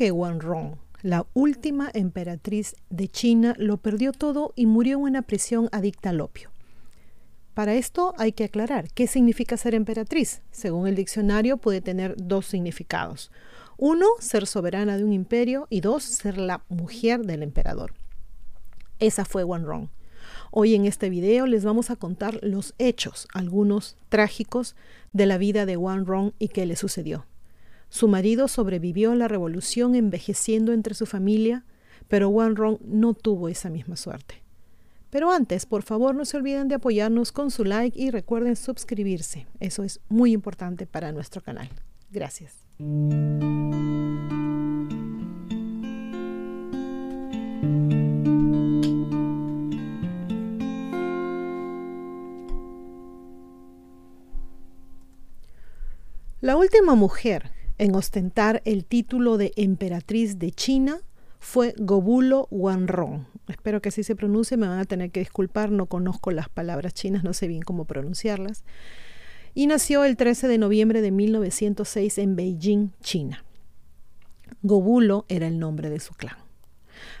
¿Cómo es que Wanrong, la última emperatriz de China, lo perdió todo y murió en una prisión adicta al opio? Para esto hay que aclarar qué significa ser emperatriz. Según el diccionario puede tener dos significados. Uno, ser soberana de un imperio y dos, ser la mujer del emperador. Esa fue Wanrong. Hoy en este video les vamos a contar los hechos, algunos trágicos, de la vida de Wanrong y qué le sucedió. Su marido sobrevivió a la revolución envejeciendo entre su familia, pero Wanrong no tuvo esa misma suerte. Pero antes, por favor, no se olviden de apoyarnos con su like y recuerden suscribirse. Eso es muy importante para nuestro canal. Gracias. La última mujer en ostentar el título de emperatriz de China fue Gobulo Wanrong. Espero que así se pronuncie, me van a tener que disculpar, no conozco las palabras chinas, no sé bien cómo pronunciarlas. Y nació el 13 de noviembre de 1906 en Beijing, China. Gobulo era el nombre de su clan.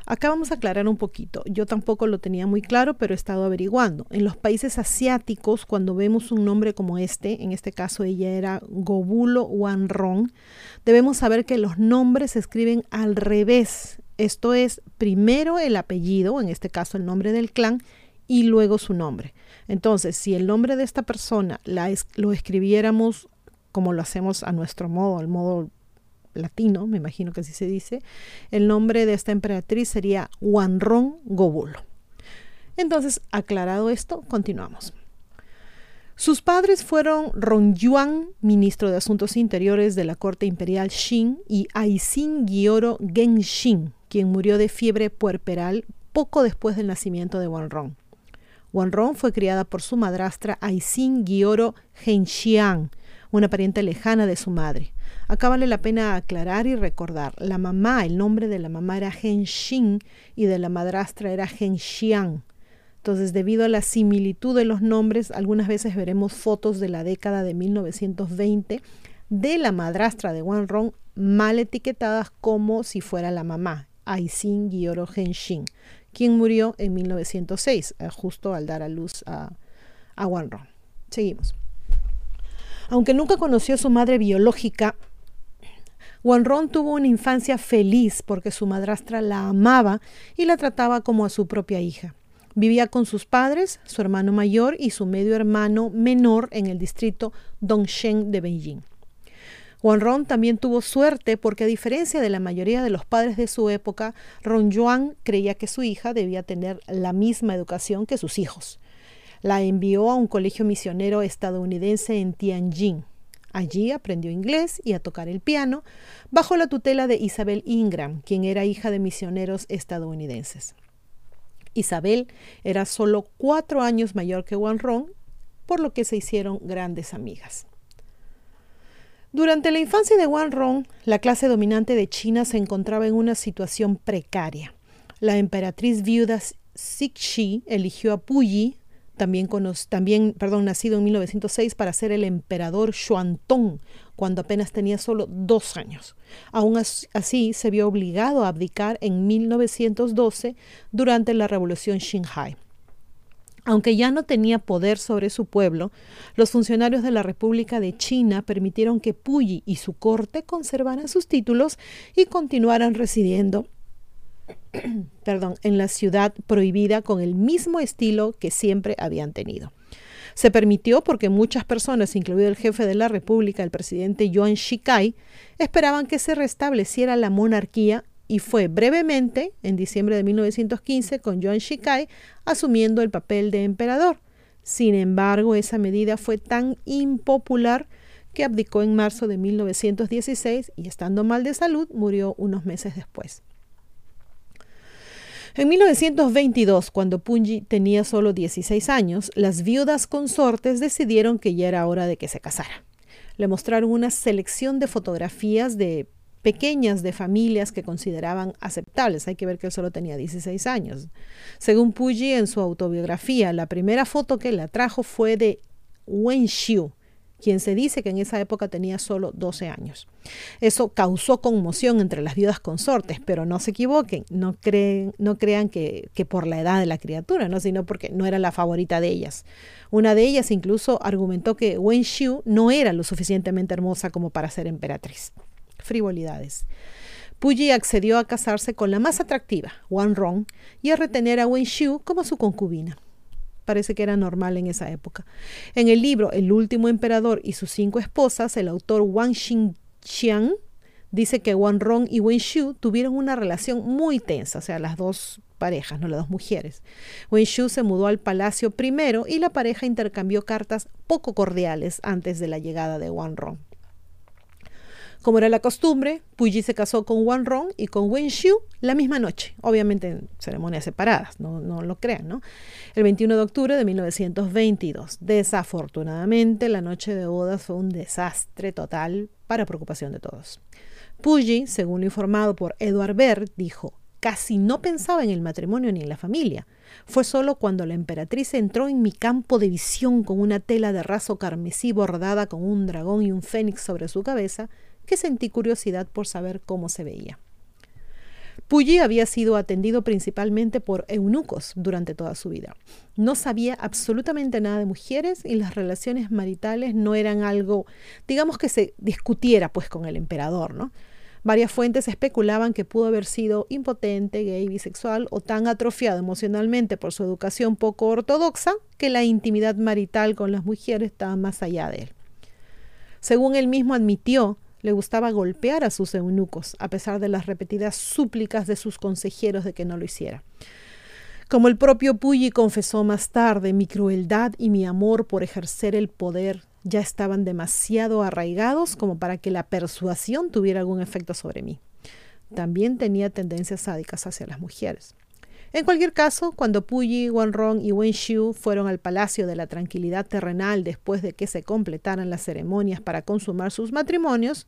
Acá vamos a aclarar un poquito. Yo tampoco lo tenía muy claro, pero he estado averiguando. En los países asiáticos, cuando vemos un nombre como este, en este caso ella era Gobulo Wanrong, debemos saber que los nombres se escriben al revés esto es primero el apellido, en este caso el nombre del clan, y luego su nombre. Entonces, si el nombre de esta persona lo escribiéramos como lo hacemos a nuestro modo, al modo latino, me imagino que así se dice, el nombre de esta emperatriz sería Wanrong Gobulo. Entonces, aclarado esto, continuamos. Sus padres fueron Yuan, ministro de Asuntos Interiores de la corte imperial Qing, y Aisin Gyoro Genshin, quien murió de fiebre puerperal poco después del nacimiento de Wanrong. Wanrong fue criada por su madrastra Aisin Gyoro Henshiang, una pariente lejana de su madre. Acá vale la pena aclarar y recordar, la mamá, el nombre de la mamá era Henshin y de la madrastra era Henshiang. Entonces, debido a la similitud de los nombres, algunas veces veremos fotos de la década de 1920 de la madrastra de Wanrong mal etiquetadas como si fuera la mamá. Aisin Gyoro Henshin, quien murió en 1906, eh, justo al dar a luz a, a Wanron. Seguimos. Aunque nunca conoció a su madre biológica, Wanron tuvo una infancia feliz porque su madrastra la amaba y la trataba como a su propia hija. Vivía con sus padres, su hermano mayor y su medio hermano menor en el distrito Dongsheng de Beijing. Ron también tuvo suerte porque a diferencia de la mayoría de los padres de su época, Ron Yuan creía que su hija debía tener la misma educación que sus hijos. La envió a un colegio misionero estadounidense en Tianjin. Allí aprendió inglés y a tocar el piano bajo la tutela de Isabel Ingram, quien era hija de misioneros estadounidenses. Isabel era solo cuatro años mayor que Ron, por lo que se hicieron grandes amigas. Durante la infancia de Wang Rong, la clase dominante de China se encontraba en una situación precaria. La emperatriz viuda Cixi eligió a Puyi, también, también perdón, nacido en 1906, para ser el emperador Xuantong, cuando apenas tenía solo dos años. Aún así, se vio obligado a abdicar en 1912 durante la revolución Xinhai. Aunque ya no tenía poder sobre su pueblo, los funcionarios de la República de China permitieron que Puyi y su corte conservaran sus títulos y continuaran residiendo perdón, en la ciudad prohibida con el mismo estilo que siempre habían tenido. Se permitió porque muchas personas, incluido el jefe de la República, el presidente Yuan Shikai, esperaban que se restableciera la monarquía y fue brevemente, en diciembre de 1915, con Yuan Shikai asumiendo el papel de emperador. Sin embargo, esa medida fue tan impopular que abdicó en marzo de 1916 y estando mal de salud murió unos meses después. En 1922, cuando Punji tenía solo 16 años, las viudas consortes decidieron que ya era hora de que se casara. Le mostraron una selección de fotografías de pequeñas de familias que consideraban aceptables. Hay que ver que él solo tenía 16 años. Según Puyi en su autobiografía, la primera foto que le trajo fue de Wen Xiu, quien se dice que en esa época tenía solo 12 años. Eso causó conmoción entre las viudas consortes, pero no se equivoquen, no, creen, crean que, por la edad de la criatura, ¿no? sino porque no era la favorita de ellas. Una de ellas incluso argumentó que Wen Xiu no era lo suficientemente hermosa como para ser emperatriz. Frivolidades. Puyi accedió a casarse con la más atractiva, Wan Rong, y a retener a Wen Xiu como su concubina parece que era normal en esa época. En el libro El último emperador y sus cinco esposas, el autor Wang Xingqiang dice que Wang Rong y Wen tuvieron una relación muy tensa, o sea, las dos parejas, no las dos mujeres. Wen se mudó al palacio primero y la pareja intercambió cartas poco cordiales antes de la llegada de Wang Rong. Como era la costumbre, Puyi se casó con Wan Rong y con Wen Xiu la misma noche, obviamente en ceremonias separadas, no, no lo crean, ¿no? El 21 de octubre de 1922. Desafortunadamente, la noche de bodas fue un desastre total para preocupación de todos. Puyi, según lo informado por Edward Baird, dijo, casi no pensaba en el matrimonio ni en la familia. Fue solo cuando la emperatriz entró en mi campo de visión con una tela de raso carmesí bordada con un dragón y un fénix sobre su cabeza, que sentí curiosidad por saber cómo se veía. Puyi había sido atendido principalmente por eunucos durante toda su vida. No sabía absolutamente nada de mujeres y las relaciones maritales no eran algo, digamos que se discutiera pues con el emperador, ¿no? Varias fuentes especulaban que pudo haber sido impotente, gay, bisexual o tan atrofiado emocionalmente por su educación poco ortodoxa que la intimidad marital con las mujeres estaba más allá de él. Según él mismo admitió, le gustaba golpear a sus eunucos, a pesar de las repetidas súplicas de sus consejeros de que no lo hiciera. Como el propio Puyi confesó más tarde, mi crueldad y mi amor por ejercer el poder ya estaban demasiado arraigados como para que la persuasión tuviera algún efecto sobre mí. También tenía tendencias sádicas hacia las mujeres. En cualquier caso, cuando Puyi, Rong y Wen Xiu fueron al Palacio de la Tranquilidad Terrenal después de que se completaran las ceremonias para consumar sus matrimonios,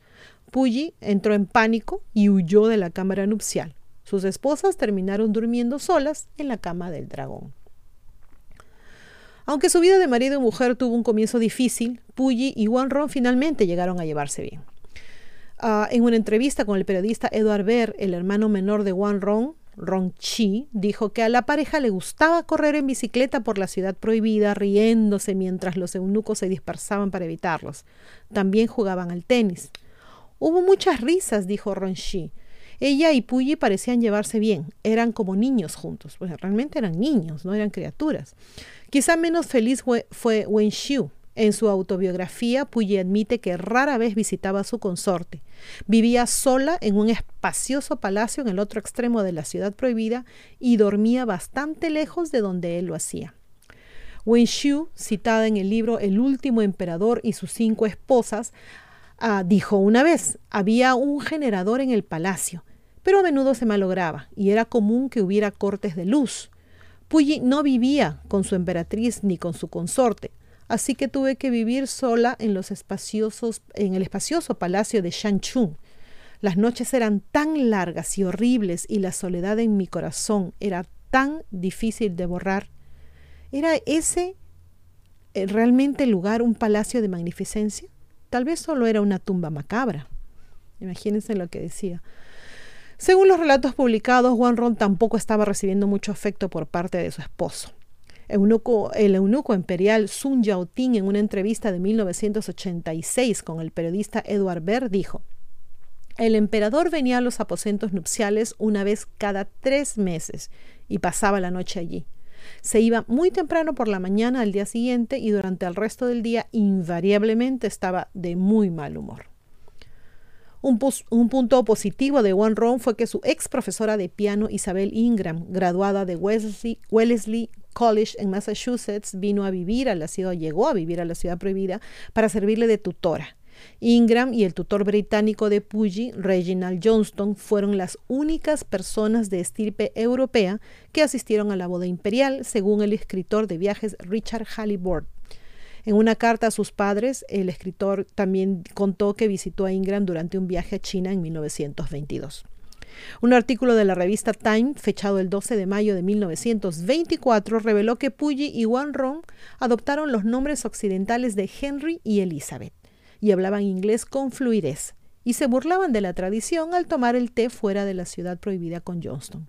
Puyi entró en pánico y huyó de la cámara nupcial. Sus esposas terminaron durmiendo solas en la cama del dragón. Aunque su vida de marido y mujer tuvo un comienzo difícil, Puyi y Rong finalmente llegaron a llevarse bien. Uh, en una entrevista con el periodista Edward Baer, el hermano menor de Rong, Rong Chi dijo que a la pareja le gustaba correr en bicicleta por la ciudad prohibida, riéndose mientras los eunucos se dispersaban para evitarlos. También jugaban al tenis. Hubo muchas risas, dijo Rong Chi. Ella y Puyi parecían llevarse bien, eran como niños juntos, pues realmente eran niños, no eran criaturas. Quizá menos feliz fue, fue Wen Xiu, en su autobiografía, Puyi admite que rara vez visitaba a su consorte. Vivía sola en un espacioso palacio en el otro extremo de la ciudad prohibida y dormía bastante lejos de donde él lo hacía. Wen Xiu, citada en el libro El último emperador y sus cinco esposas, ah, dijo una vez, había un generador en el palacio, pero a menudo se malograba y era común que hubiera cortes de luz. Puyi no vivía con su emperatriz ni con su consorte, así que tuve que vivir sola en, los espaciosos, en el espacioso palacio de Shanchun. Las noches eran tan largas y horribles y la soledad en mi corazón era tan difícil de borrar. ¿Era ese eh, realmente el lugar un palacio de magnificencia? Tal vez solo era una tumba macabra. Imagínense lo que decía. Según los relatos publicados, Juan Ron tampoco estaba recibiendo mucho afecto por parte de su esposo el eunuco imperial Sun Yao-ting en una entrevista de 1986 con el periodista Edward Baird dijo, el emperador venía a los aposentos nupciales una vez cada tres meses y pasaba la noche allí. Se iba muy temprano por la mañana al día siguiente y durante el resto del día invariablemente estaba de muy mal humor. Un, un, punto positivo de One Ron fue que su ex profesora de piano Isabel Ingram, graduada de Wellesley, Wellesley College en Massachusetts, vino a vivir a la ciudad, llegó a vivir a la ciudad prohibida para servirle de tutora. Ingram y el tutor británico de Puyi, Reginald Johnston, fueron las únicas personas de estirpe europea que asistieron a la boda imperial, según el escritor de viajes Richard Halliburton. En una carta a sus padres, el escritor también contó que visitó a Ingram durante un viaje a China en 1922. Un artículo de la revista Time, fechado el 12 de mayo de 1924, reveló que Puyi y Wanrong adoptaron los nombres occidentales de Henry y Elizabeth y hablaban inglés con fluidez y se burlaban de la tradición al tomar el té fuera de la ciudad prohibida con Johnston.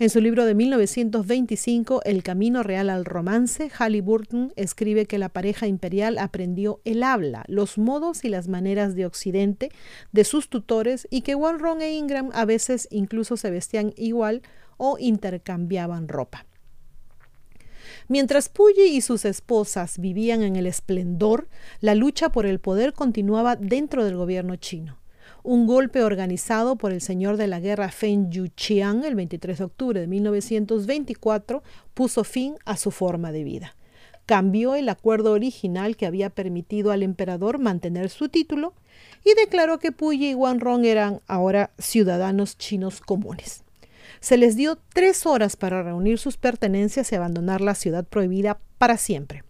En su libro de 1925, El Camino Real al Romance, Halliburton escribe que la pareja imperial aprendió el habla, los modos y las maneras de Occidente de sus tutores y que Walron e Ingram a veces incluso se vestían igual o intercambiaban ropa. Mientras Puyi y sus esposas vivían en el esplendor, la lucha por el poder continuaba dentro del gobierno chino un golpe organizado por el señor de la guerra Feng Yuqian el 23 de octubre de 1924 puso fin a su forma de vida. Cambió el acuerdo original que había permitido al emperador mantener su título y declaró que Puyi y Wanrong eran ahora ciudadanos chinos comunes. Se les dio tres horas para reunir sus pertenencias y abandonar la ciudad prohibida para siempre.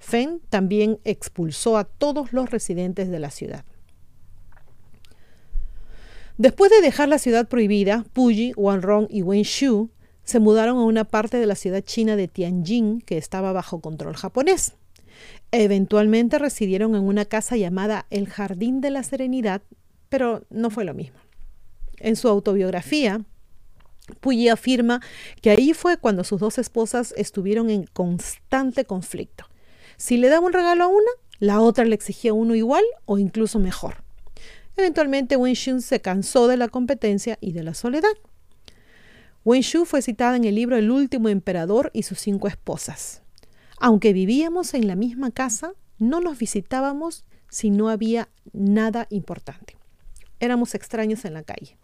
Feng también expulsó a todos los residentes de la ciudad. Después de dejar la ciudad prohibida, Puyi, Wanrong y Wenshu se mudaron a una parte de la ciudad china de Tianjin que estaba bajo control japonés. Eventualmente residieron en una casa llamada El Jardín de la Serenidad, pero no fue lo mismo. En su autobiografía, Puyi afirma que ahí fue cuando sus dos esposas estuvieron en constante conflicto. Si le daba un regalo a una, la otra le exigía uno igual o incluso mejor. Eventualmente Wen Xun se cansó de la competencia y de la soledad. Wen Shu fue citada en el libro El último emperador y sus cinco esposas. Aunque vivíamos en la misma casa, no nos visitábamos si no había nada importante. Éramos extraños en la calle.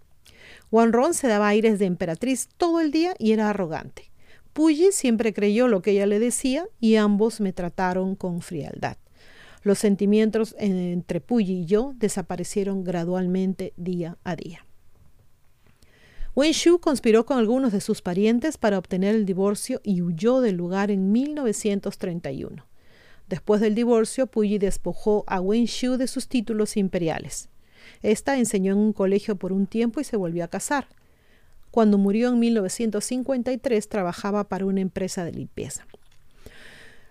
Wan Ron se daba aires de emperatriz todo el día y era arrogante. Puyi siempre creyó lo que ella le decía y ambos me trataron con frialdad. Los sentimientos entre Puyi y yo desaparecieron gradualmente día a día. Wen Shu conspiró con algunos de sus parientes para obtener el divorcio y huyó del lugar en 1931. Después del divorcio, Puyi despojó a Wen Shu de sus títulos imperiales. Esta enseñó en un colegio por un tiempo y se volvió a casar. Cuando murió en 1953 trabajaba para una empresa de limpieza.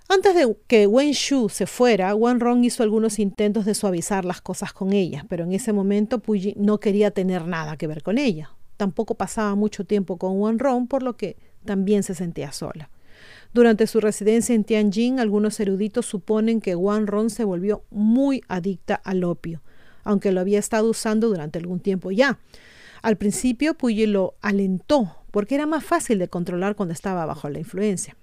Antes de que Wen Shu se fuera, Wan Rong hizo algunos intentos de suavizar las cosas con ella, pero en ese momento Puyi no quería tener nada que ver con ella. Tampoco pasaba mucho tiempo con Wan Rong, por lo que también se sentía sola. Durante su residencia en Tianjin, algunos eruditos suponen que Wan Rong se volvió muy adicta al opio, aunque lo había estado usando durante algún tiempo ya. Al principio, Puyi lo alentó, porque era más fácil de controlar cuando estaba bajo la influencia.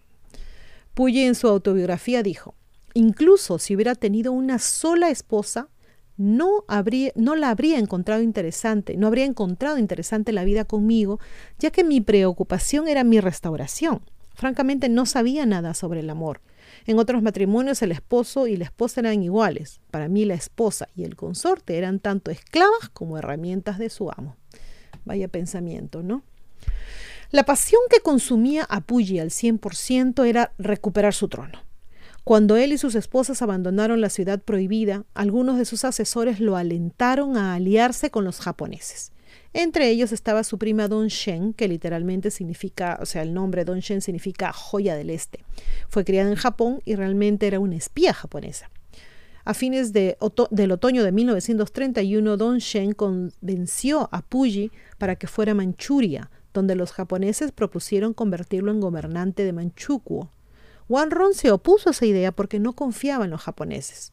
Puyi en su autobiografía dijo, incluso si hubiera tenido una sola esposa, no, la habría encontrado interesante, no habría encontrado interesante la vida conmigo, ya que mi preocupación era mi restauración. Francamente no sabía nada sobre el amor. En otros matrimonios el esposo y la esposa eran iguales. Para mí la esposa y el consorte eran tanto esclavas como herramientas de su amo. Vaya pensamiento, ¿no? La pasión que consumía a Puyi al 100% era recuperar su trono. Cuando él y sus esposas abandonaron la ciudad prohibida, algunos de sus asesores lo alentaron a aliarse con los japoneses. Entre ellos estaba su prima Don Shen, que literalmente significa, o sea, el nombre Don Shen significa joya del este. Fue criada en Japón y realmente era una espía japonesa. A fines de del otoño de 1931, Don Shen convenció a Puyi para que fuera a Manchuria, donde los japoneses propusieron convertirlo en gobernante de Manchukuo. Wanron se opuso a esa idea porque no confiaba en los japoneses.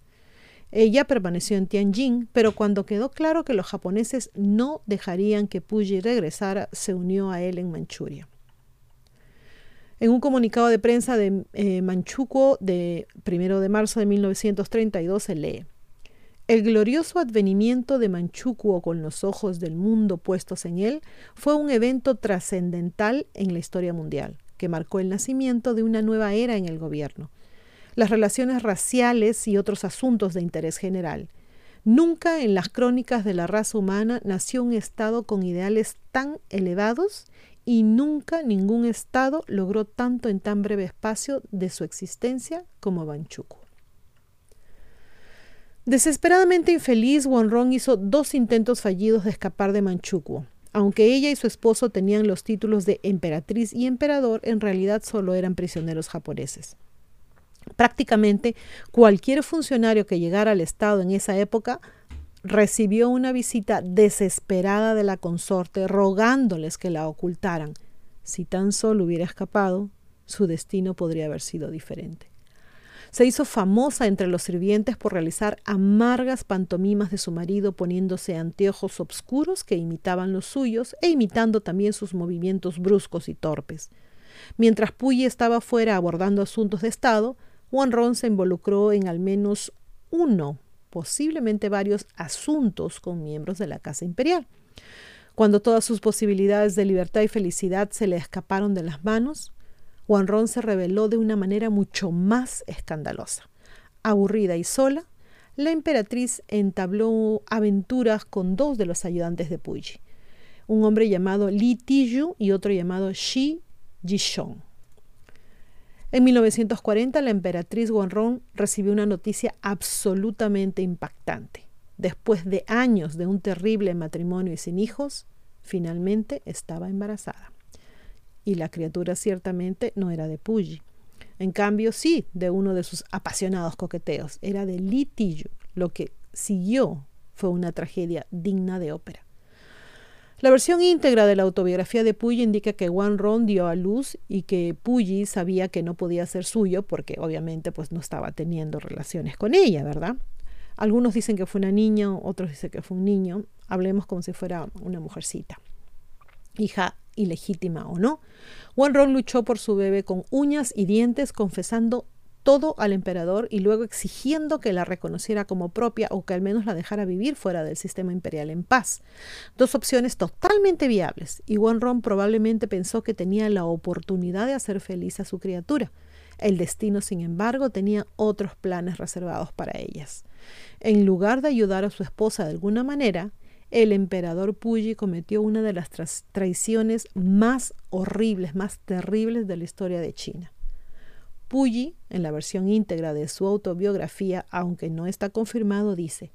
Ella permaneció en Tianjin, pero cuando quedó claro que los japoneses no dejarían que Puyi regresara, se unió a él en Manchuria. En un comunicado de prensa de eh, Manchukuo de 1 de marzo de 1932 se lee el glorioso advenimiento de Manchukuo con los ojos del mundo puestos en él fue un evento trascendental en la historia mundial, que marcó el nacimiento de una nueva era en el gobierno. Las relaciones raciales y otros asuntos de interés general. Nunca en las crónicas de la raza humana nació un Estado con ideales tan elevados y nunca ningún Estado logró tanto en tan breve espacio de su existencia como Manchukuo. Desesperadamente infeliz, Wanrong hizo dos intentos fallidos de escapar de Manchukuo. Aunque ella y su esposo tenían los títulos de emperatriz y emperador, en realidad solo eran prisioneros japoneses. Prácticamente cualquier funcionario que llegara al Estado en esa época recibió una visita desesperada de la consorte rogándoles que la ocultaran. Si tan solo hubiera escapado, su destino podría haber sido diferente. Se hizo famosa entre los sirvientes por realizar amargas pantomimas de su marido poniéndose anteojos oscuros que imitaban los suyos e imitando también sus movimientos bruscos y torpes. Mientras Puyi estaba fuera abordando asuntos de Estado, Ron se involucró en al menos uno, posiblemente varios asuntos con miembros de la Casa Imperial. Cuando todas sus posibilidades de libertad y felicidad se le escaparon de las manos, Ron se reveló de una manera mucho más escandalosa. Aburrida y sola, la emperatriz entabló aventuras con dos de los ayudantes de Puyi, un hombre llamado Li Tiyu y otro llamado Shi Jishong. En 1940 la emperatriz Guanrong recibió una noticia absolutamente impactante. Después de años de un terrible matrimonio y sin hijos, finalmente estaba embarazada. Y la criatura ciertamente no era de Puyi. En cambio, sí, de uno de sus apasionados coqueteos. Era de Li Lo que siguió fue una tragedia digna de ópera. La versión íntegra de la autobiografía de Puyi indica que Wan Ron dio a luz y que Puyi sabía que no podía ser suyo porque obviamente pues no estaba teniendo relaciones con ella, ¿verdad? Algunos dicen que fue una niña, otros dicen que fue un niño. Hablemos como si fuera una mujercita, hija ilegítima o no. Wan Ron luchó por su bebé con uñas y dientes, confesando todo al emperador y luego exigiendo que la reconociera como propia o que al menos la dejara vivir fuera del sistema imperial en paz. Dos opciones totalmente viables, y Ron probablemente pensó que tenía la oportunidad de hacer feliz a su criatura. El destino, sin embargo, tenía otros planes reservados para ellas. En lugar de ayudar a su esposa de alguna manera, el emperador Puyi cometió una de las traiciones más horribles, más terribles de la historia de China. Puyi, en la versión íntegra de su autobiografía, aunque no está confirmado, dice,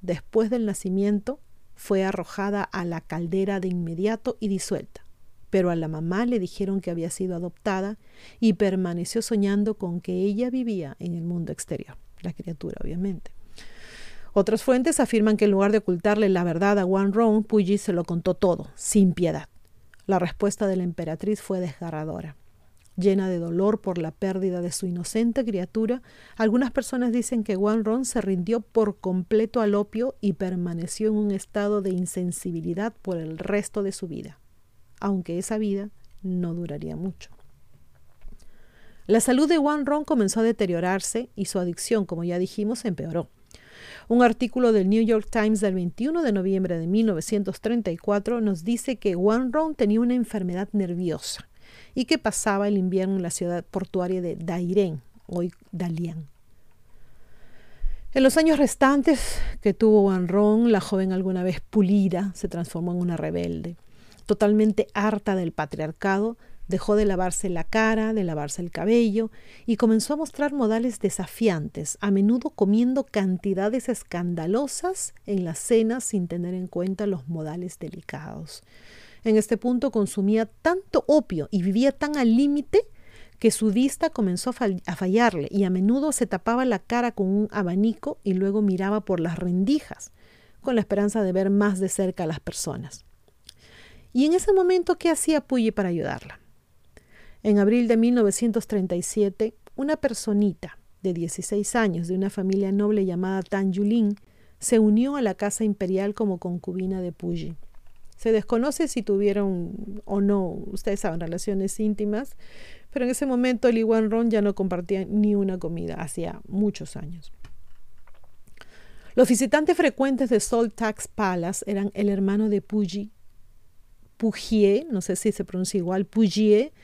después del nacimiento fue arrojada a la caldera de inmediato y disuelta, pero a la mamá le dijeron que había sido adoptada y permaneció soñando con que ella vivía en el mundo exterior, la criatura obviamente. Otras fuentes afirman que en lugar de ocultarle la verdad a Wan Rong, Puyi se lo contó todo, sin piedad. La respuesta de la emperatriz fue desgarradora llena de dolor por la pérdida de su inocente criatura, algunas personas dicen que Wan Ron se rindió por completo al opio y permaneció en un estado de insensibilidad por el resto de su vida, aunque esa vida no duraría mucho. La salud de Wan Ron comenzó a deteriorarse y su adicción, como ya dijimos, empeoró. Un artículo del New York Times del 21 de noviembre de 1934 nos dice que Wan Ron tenía una enfermedad nerviosa y que pasaba el invierno en la ciudad portuaria de Dairen, hoy Dalian. En los años restantes que tuvo Wan Rong, la joven alguna vez pulida se transformó en una rebelde. Totalmente harta del patriarcado, dejó de lavarse la cara, de lavarse el cabello y comenzó a mostrar modales desafiantes, a menudo comiendo cantidades escandalosas en las cenas sin tener en cuenta los modales delicados. En este punto consumía tanto opio y vivía tan al límite que su vista comenzó a, fallarle y a menudo se tapaba la cara con un abanico y luego miraba por las rendijas, con la esperanza de ver más de cerca a las personas. Y en ese momento, ¿qué hacía Puyi para ayudarla? En abril de 1937, una personita de 16 años de una familia noble llamada Tan Yulin se unió a la casa imperial como concubina de Puyi. Se desconoce si tuvieron o no, ustedes saben, relaciones íntimas, pero en ese momento Li Ron ya no compartía ni una comida, hacía muchos años. Los visitantes frecuentes de Salt Tax Palace eran el hermano de Puyi, Pujie, no sé si se pronuncia igual, Pujie,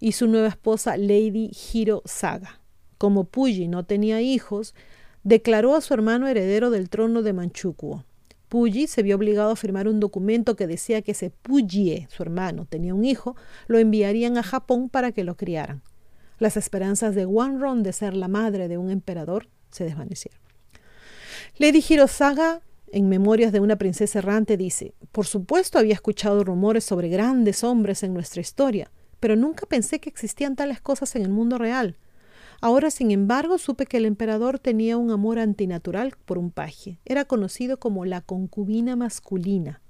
y su nueva esposa Lady Hiro Saga. Como Puyi no tenía hijos, declaró a su hermano heredero del trono de Manchukuo. Puyi se vio obligado a firmar un documento que decía que si Pujie, su hermano, tenía un hijo, lo enviarían a Japón para que lo criaran. Las esperanzas de Ron de ser la madre de un emperador se desvanecieron. Lady Hirosaga en Memorias de una princesa errante, dice, por supuesto había escuchado rumores sobre grandes hombres en nuestra historia, pero nunca pensé que existían tales cosas en el mundo real. Ahora, sin embargo, supe que el emperador tenía un amor antinatural por un paje. Era conocido como la concubina masculina.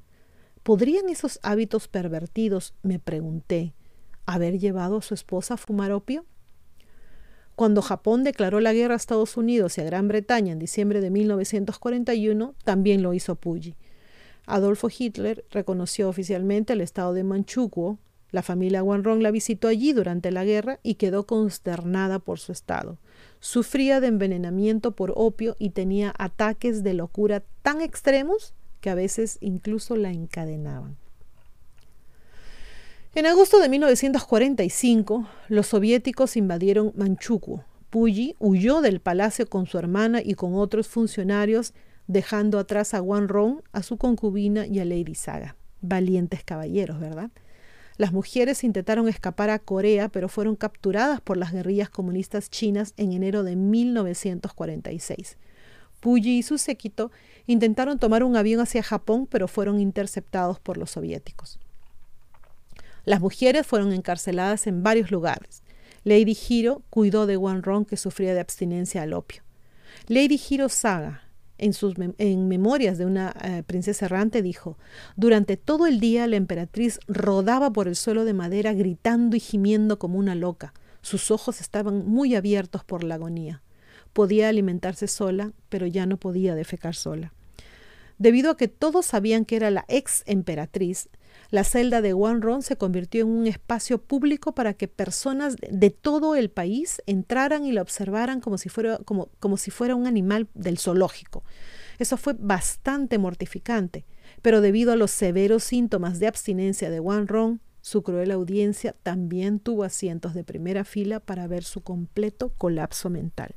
¿Podrían esos hábitos pervertidos, me pregunté, haber llevado a su esposa a fumar opio? Cuando Japón declaró la guerra a Estados Unidos y a Gran Bretaña en diciembre de 1941, también lo hizo Puyi. Adolfo Hitler reconoció oficialmente el estado de Manchukuo. La familia Wanrong la visitó allí durante la guerra y quedó consternada por su estado. Sufría de envenenamiento por opio y tenía ataques de locura tan extremos que a veces incluso la encadenaban. En agosto de 1945, los soviéticos invadieron Manchukuo. Puyi huyó del palacio con su hermana y con otros funcionarios, dejando atrás a Wang Rong, a su concubina y a Lady Saga. Valientes caballeros, ¿verdad? Las mujeres intentaron escapar a Corea, pero fueron capturadas por las guerrillas comunistas chinas en enero de 1946. Puyi y su séquito intentaron tomar un avión hacia Japón, pero fueron interceptados por los soviéticos. Las mujeres fueron encarceladas en varios lugares. Lady Hiro cuidó de Wan Rong que sufría de abstinencia al opio. Lady Hiro Saga, en sus en memorias de una eh, princesa errante, dijo, durante todo el día la emperatriz rodaba por el suelo de madera gritando y gimiendo como una loca. Sus ojos estaban muy abiertos por la agonía. Podía alimentarse sola, pero ya no podía defecar sola. Debido a que todos sabían que era la ex emperatriz, la celda de Ron se convirtió en un espacio público para que personas de todo el país entraran y la observaran como si fuera, como, como si fuera un animal del zoológico. Eso fue bastante mortificante, pero debido a los severos síntomas de abstinencia de Ron, su cruel audiencia también tuvo asientos de primera fila para ver su completo colapso mental.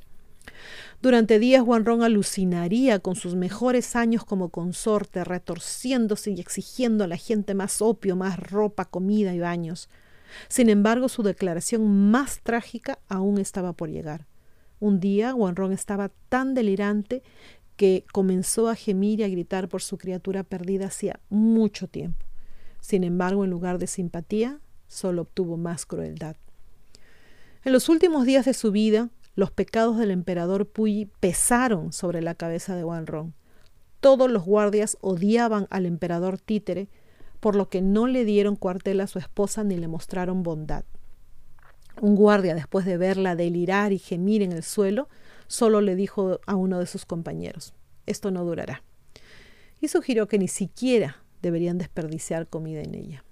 Durante días Wanrong alucinaría con sus mejores años como consorte, retorciéndose y exigiendo a la gente más opio, más ropa, comida y baños. Sin embargo, su declaración más trágica aún estaba por llegar. Un día Wanrong estaba tan delirante que comenzó a gemir y a gritar por su criatura perdida hacía mucho tiempo. Sin embargo, en lugar de simpatía, solo obtuvo más crueldad. En los últimos días de su vida, los pecados del emperador Puyi pesaron sobre la cabeza de Wanrong. Todos los guardias odiaban al emperador títere, por lo que no le dieron cuartel a su esposa ni le mostraron bondad. Un guardia, después de verla delirar y gemir en el suelo, solo le dijo a uno de sus compañeros, esto no durará. Y sugirió que ni siquiera deberían desperdiciar comida en ella.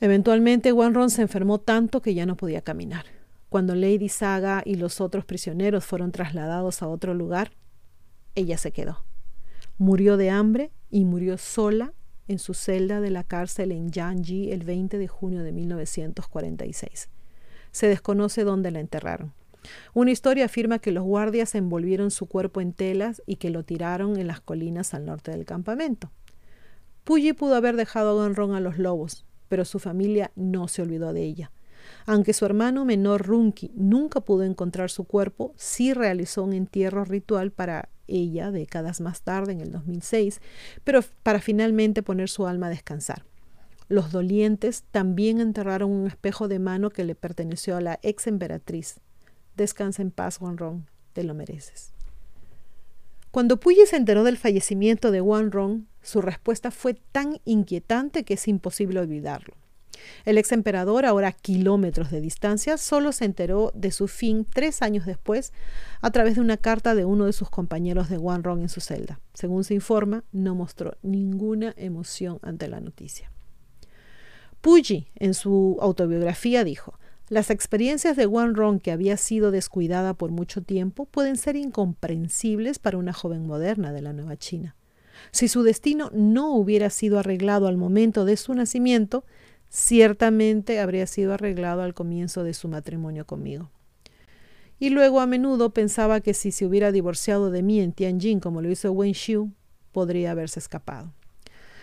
Eventualmente, Wanron se enfermó tanto que ya no podía caminar. Cuando Lady Saga y los otros prisioneros fueron trasladados a otro lugar, ella se quedó. Murió de hambre y murió sola en su celda de la cárcel en Yanji el 20 de junio de 1946. Se desconoce dónde la enterraron. Una historia afirma que los guardias envolvieron su cuerpo en telas y que lo tiraron en las colinas al norte del campamento. Puyi pudo haber dejado a Gonron a los lobos, pero su familia no se olvidó de ella. Aunque su hermano menor Runki nunca pudo encontrar su cuerpo, sí realizó un entierro ritual para ella décadas más tarde, en el 2006, pero para finalmente poner su alma a descansar. Los dolientes también enterraron un espejo de mano que le perteneció a la ex emperatriz. Descansa en paz, Ron, te lo mereces. Cuando Puyi se enteró del fallecimiento de Ron, su respuesta fue tan inquietante que es imposible olvidarlo. El ex emperador, ahora a kilómetros de distancia, solo se enteró de su fin tres años después a través de una carta de uno de sus compañeros de Wanrong en su celda. Según se informa, no mostró ninguna emoción ante la noticia. Puyi, en su autobiografía, dijo, las experiencias de Wanrong, que había sido descuidada por mucho tiempo, pueden ser incomprensibles para una joven moderna de la Nueva China. Si su destino no hubiera sido arreglado al momento de su nacimiento, ciertamente habría sido arreglado al comienzo de su matrimonio conmigo. Y luego a menudo pensaba que si se hubiera divorciado de mí en Tianjin como lo hizo Wen Xiu, podría haberse escapado.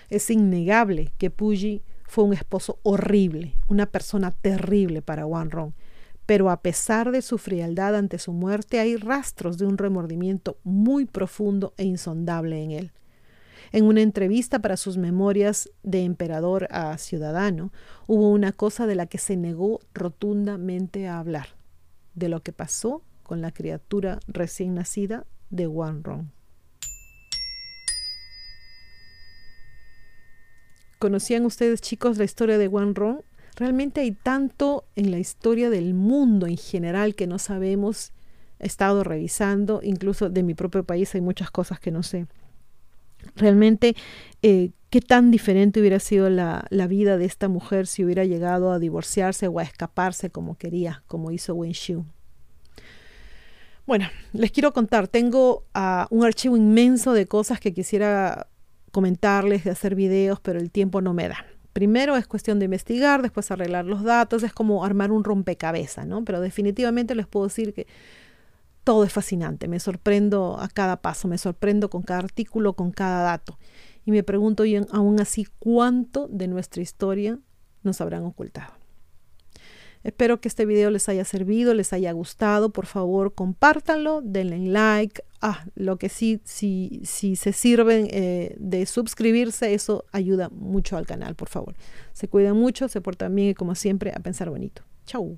Es innegable que Puyi fue un esposo horrible, una persona terrible para Wang Rong, pero a pesar de su frialdad ante su muerte hay rastros de un remordimiento muy profundo e insondable en él. En una entrevista para sus memorias de emperador a ciudadano, hubo una cosa de la que se negó rotundamente a hablar, de lo que pasó con la criatura recién nacida de Wanrong. ¿Conocían ustedes, chicos, la historia de Wanrong? Realmente hay tanto en la historia del mundo en general que no sabemos. He estado revisando, incluso de mi propio país hay muchas cosas que no sé. Realmente, eh, ¿qué tan diferente hubiera sido la, la, vida de esta mujer si hubiera llegado a divorciarse o a escaparse como quería, como hizo Wen Xiu? Bueno, les quiero contar, tengo uh, un archivo inmenso de cosas que quisiera comentarles, de hacer videos, pero el tiempo no me da. Primero es cuestión de investigar, después arreglar los datos, es como armar un rompecabezas, ¿no? Pero definitivamente les puedo decir que todo es fascinante, me sorprendo a cada paso, me sorprendo con cada artículo, con cada dato. Y me pregunto y aún así cuánto de nuestra historia nos habrán ocultado. Espero que este video les haya servido, les haya gustado. Por favor, compártanlo, denle like. Ah, lo que sí, si, si se sirven eh, de suscribirse, eso ayuda mucho al canal, por favor. Se cuidan mucho, se portan bien y como siempre, a pensar bonito. Chau.